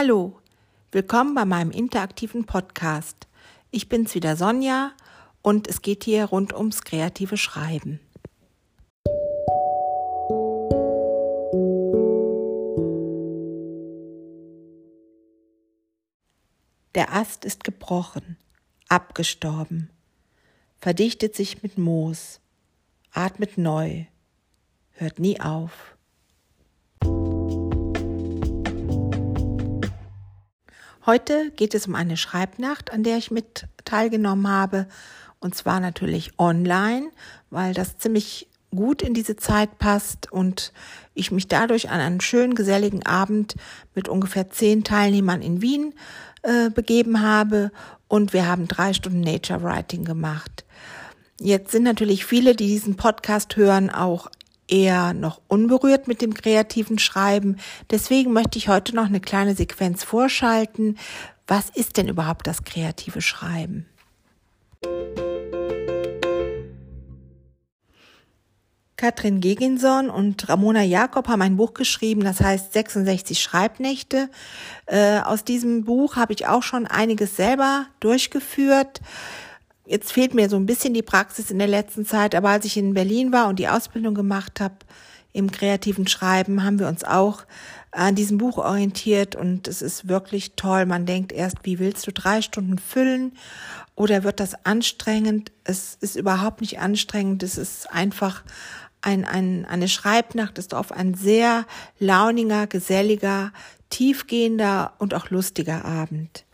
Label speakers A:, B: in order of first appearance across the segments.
A: Hallo, willkommen bei meinem interaktiven Podcast. Ich bin's wieder Sonja und es geht hier rund ums kreative Schreiben. Der Ast ist gebrochen, abgestorben, verdichtet sich mit Moos, atmet neu, hört nie auf. Heute geht es um eine Schreibnacht, an der ich mit teilgenommen habe. Und zwar natürlich online, weil das ziemlich gut in diese Zeit passt und ich mich dadurch an einen schönen, geselligen Abend mit ungefähr zehn Teilnehmern in Wien äh, begeben habe. Und wir haben drei Stunden Nature Writing gemacht. Jetzt sind natürlich viele, die diesen Podcast hören, auch eher noch unberührt mit dem kreativen Schreiben. Deswegen möchte ich heute noch eine kleine Sequenz vorschalten. Was ist denn überhaupt das kreative Schreiben? Katrin Geginson und Ramona Jakob haben ein Buch geschrieben, das heißt 66 Schreibnächte. Äh, aus diesem Buch habe ich auch schon einiges selber durchgeführt. Jetzt fehlt mir so ein bisschen die Praxis in der letzten Zeit, aber als ich in Berlin war und die Ausbildung gemacht habe im kreativen Schreiben, haben wir uns auch an diesem Buch orientiert und es ist wirklich toll. Man denkt erst, wie willst du drei Stunden füllen oder wird das anstrengend? Es ist überhaupt nicht anstrengend. Es ist einfach ein, ein, eine Schreibnacht, ist auf ein sehr launiger, geselliger, tiefgehender und auch lustiger Abend.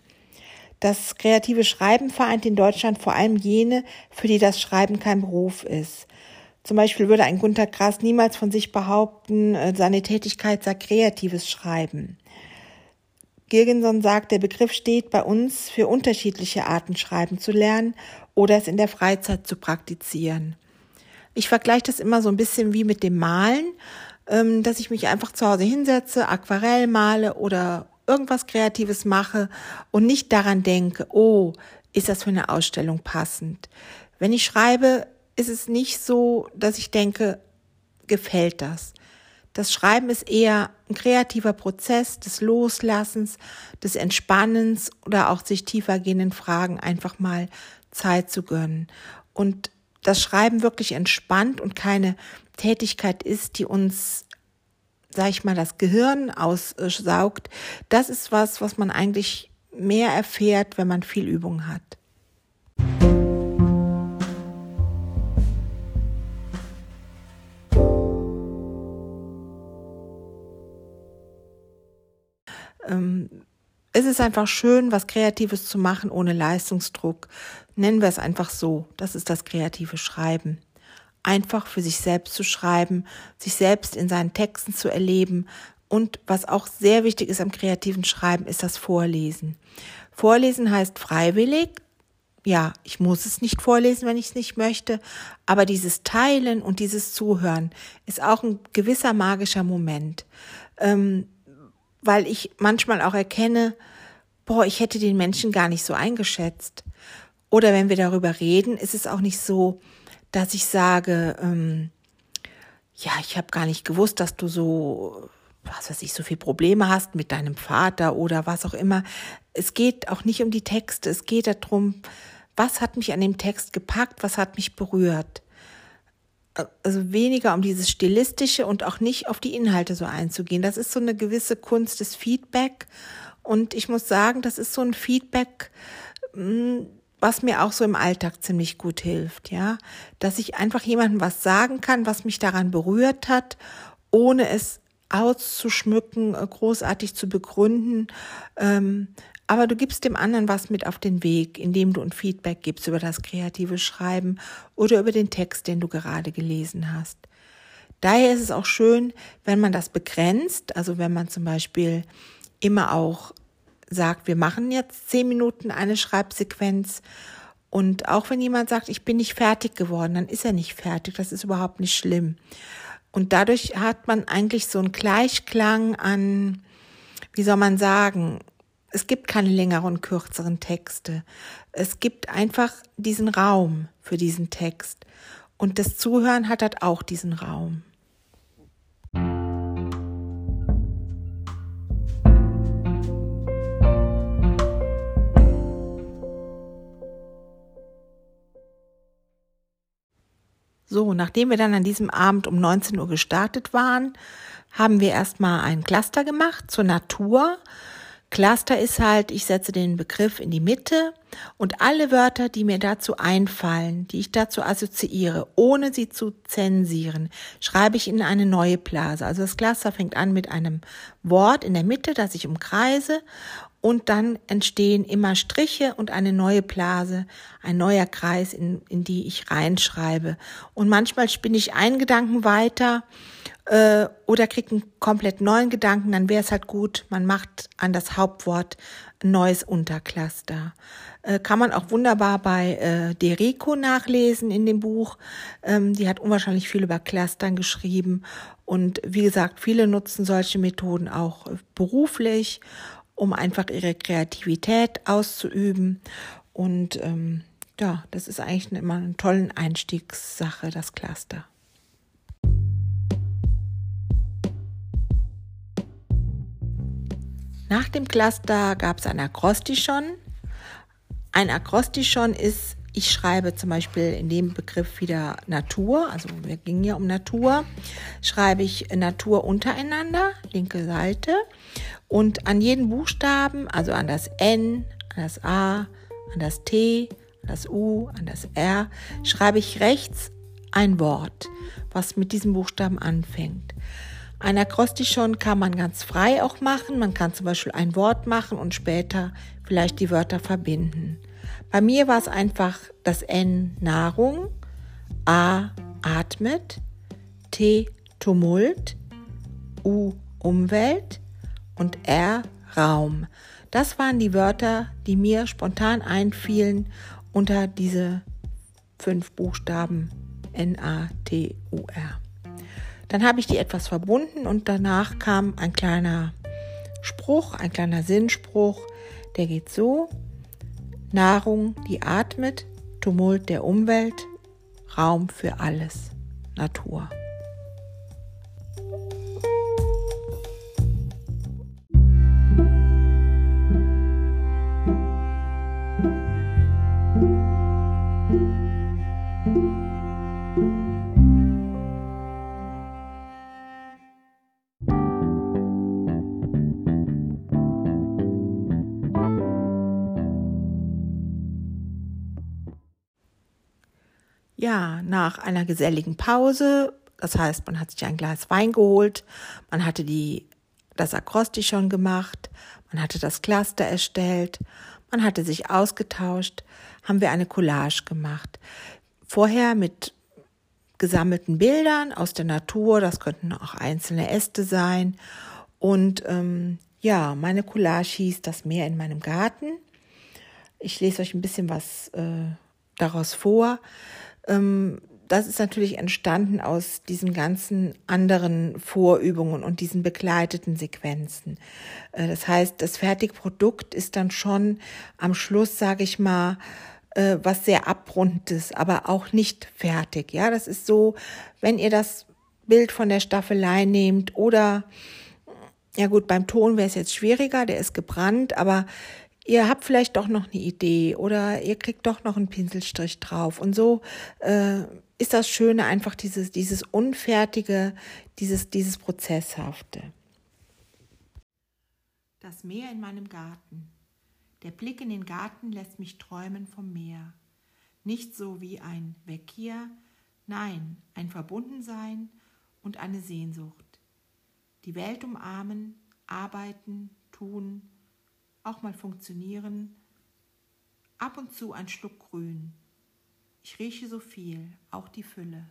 A: Das kreative Schreiben vereint in Deutschland vor allem jene, für die das Schreiben kein Beruf ist. Zum Beispiel würde ein Gunter Grass niemals von sich behaupten, äh, seine Tätigkeit sei kreatives Schreiben. Girgenson sagt, der Begriff steht bei uns für unterschiedliche Arten Schreiben zu lernen oder es in der Freizeit zu praktizieren. Ich vergleiche das immer so ein bisschen wie mit dem Malen, ähm, dass ich mich einfach zu Hause hinsetze, Aquarell male oder irgendwas Kreatives mache und nicht daran denke, oh, ist das für eine Ausstellung passend. Wenn ich schreibe, ist es nicht so, dass ich denke, gefällt das. Das Schreiben ist eher ein kreativer Prozess des Loslassens, des Entspannens oder auch sich tiefergehenden Fragen einfach mal Zeit zu gönnen. Und das Schreiben wirklich entspannt und keine Tätigkeit ist, die uns sag ich mal, das Gehirn aussaugt, das ist was, was man eigentlich mehr erfährt, wenn man viel Übung hat. Ähm, es ist einfach schön, was Kreatives zu machen ohne Leistungsdruck. Nennen wir es einfach so. Das ist das kreative Schreiben einfach für sich selbst zu schreiben, sich selbst in seinen Texten zu erleben. Und was auch sehr wichtig ist am kreativen Schreiben, ist das Vorlesen. Vorlesen heißt freiwillig. Ja, ich muss es nicht vorlesen, wenn ich es nicht möchte, aber dieses Teilen und dieses Zuhören ist auch ein gewisser magischer Moment, ähm, weil ich manchmal auch erkenne, boah, ich hätte den Menschen gar nicht so eingeschätzt. Oder wenn wir darüber reden, ist es auch nicht so, dass ich sage, ähm, ja, ich habe gar nicht gewusst, dass du so, was weiß ich, so viel Probleme hast mit deinem Vater oder was auch immer. Es geht auch nicht um die Texte, es geht darum, was hat mich an dem Text gepackt, was hat mich berührt. Also weniger um dieses Stilistische und auch nicht auf die Inhalte so einzugehen. Das ist so eine gewisse Kunst des Feedback. Und ich muss sagen, das ist so ein Feedback, hm, was mir auch so im Alltag ziemlich gut hilft, ja, dass ich einfach jemandem was sagen kann, was mich daran berührt hat, ohne es auszuschmücken, äh, großartig zu begründen. Ähm, aber du gibst dem anderen was mit auf den Weg, indem du ein Feedback gibst über das kreative Schreiben oder über den Text, den du gerade gelesen hast. Daher ist es auch schön, wenn man das begrenzt, also wenn man zum Beispiel immer auch sagt, wir machen jetzt zehn Minuten eine Schreibsequenz und auch wenn jemand sagt, ich bin nicht fertig geworden, dann ist er nicht fertig. Das ist überhaupt nicht schlimm. Und dadurch hat man eigentlich so einen Gleichklang an, wie soll man sagen, es gibt keine längeren und kürzeren Texte. Es gibt einfach diesen Raum für diesen Text. Und das Zuhören hat halt auch diesen Raum. So, nachdem wir dann an diesem Abend um 19 Uhr gestartet waren, haben wir erstmal ein Cluster gemacht zur Natur. Cluster ist halt, ich setze den Begriff in die Mitte und alle Wörter, die mir dazu einfallen, die ich dazu assoziiere, ohne sie zu zensieren, schreibe ich in eine neue Blase. Also das Cluster fängt an mit einem Wort in der Mitte, das ich umkreise und dann entstehen immer Striche und eine neue Blase, ein neuer Kreis, in, in die ich reinschreibe. Und manchmal spinne ich einen Gedanken weiter äh, oder kriege einen komplett neuen Gedanken, dann wäre es halt gut, man macht an das Hauptwort ein neues Untercluster. Äh, kann man auch wunderbar bei äh, Derico nachlesen in dem Buch. Ähm, die hat unwahrscheinlich viel über Clustern geschrieben. Und wie gesagt, viele nutzen solche Methoden auch beruflich um einfach ihre Kreativität auszuüben. Und ähm, ja, das ist eigentlich immer eine tolle Einstiegssache, das Cluster. Nach dem Cluster gab es ein Akrostichon. Ein Akrostichon ist, ich schreibe zum Beispiel in dem Begriff wieder Natur, also wir gingen ja um Natur, schreibe ich Natur untereinander, linke Seite, und an jeden Buchstaben, also an das N, an das A, an das T, an das U, an das R, schreibe ich rechts ein Wort, was mit diesem Buchstaben anfängt. Ein Akrostichon kann man ganz frei auch machen. Man kann zum Beispiel ein Wort machen und später vielleicht die Wörter verbinden. Bei mir war es einfach das N Nahrung, A atmet, T Tumult, U Umwelt, und R Raum. Das waren die Wörter, die mir spontan einfielen unter diese fünf Buchstaben N-A-T-U-R. Dann habe ich die etwas verbunden und danach kam ein kleiner Spruch, ein kleiner Sinnspruch, der geht so. Nahrung, die atmet, Tumult der Umwelt, Raum für alles, Natur. Ja, nach einer geselligen Pause, das heißt, man hat sich ein Glas Wein geholt, man hatte die, das Akrostichon gemacht, man hatte das Cluster erstellt, man hatte sich ausgetauscht, haben wir eine Collage gemacht. Vorher mit gesammelten Bildern aus der Natur, das könnten auch einzelne Äste sein. Und ähm, ja, meine Collage hieß Das Meer in meinem Garten. Ich lese euch ein bisschen was äh, daraus vor. Ähm, das ist natürlich entstanden aus diesen ganzen anderen Vorübungen und diesen begleiteten Sequenzen. Äh, das heißt, das Fertigprodukt ist dann schon am Schluss, sage ich mal, äh, was sehr abrundendes, aber auch nicht fertig. Ja, das ist so, wenn ihr das Bild von der Staffelei nehmt oder ja gut, beim Ton wäre es jetzt schwieriger, der ist gebrannt, aber ihr habt vielleicht doch noch eine Idee oder ihr kriegt doch noch einen Pinselstrich drauf. Und so äh, ist das Schöne einfach dieses, dieses Unfertige, dieses, dieses Prozesshafte.
B: Das Meer in meinem Garten. Der Blick in den Garten lässt mich träumen vom Meer. Nicht so wie ein Weg hier, nein, ein Verbundensein und eine Sehnsucht. Die Welt umarmen, arbeiten, tun, auch mal funktionieren. Ab und zu ein Schluck Grün. Ich rieche so viel, auch die Fülle.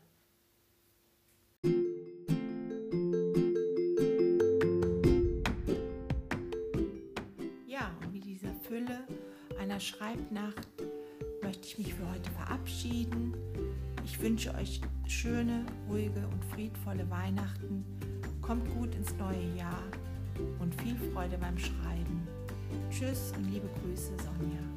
A: Ja, und mit dieser Fülle einer Schreibnacht möchte ich mich für heute verabschieden. Ich wünsche euch schöne, ruhige und friedvolle Weihnachten. Kommt gut ins neue Jahr und viel Freude beim Schreiben. Tschüss und liebe Grüße, Sonja.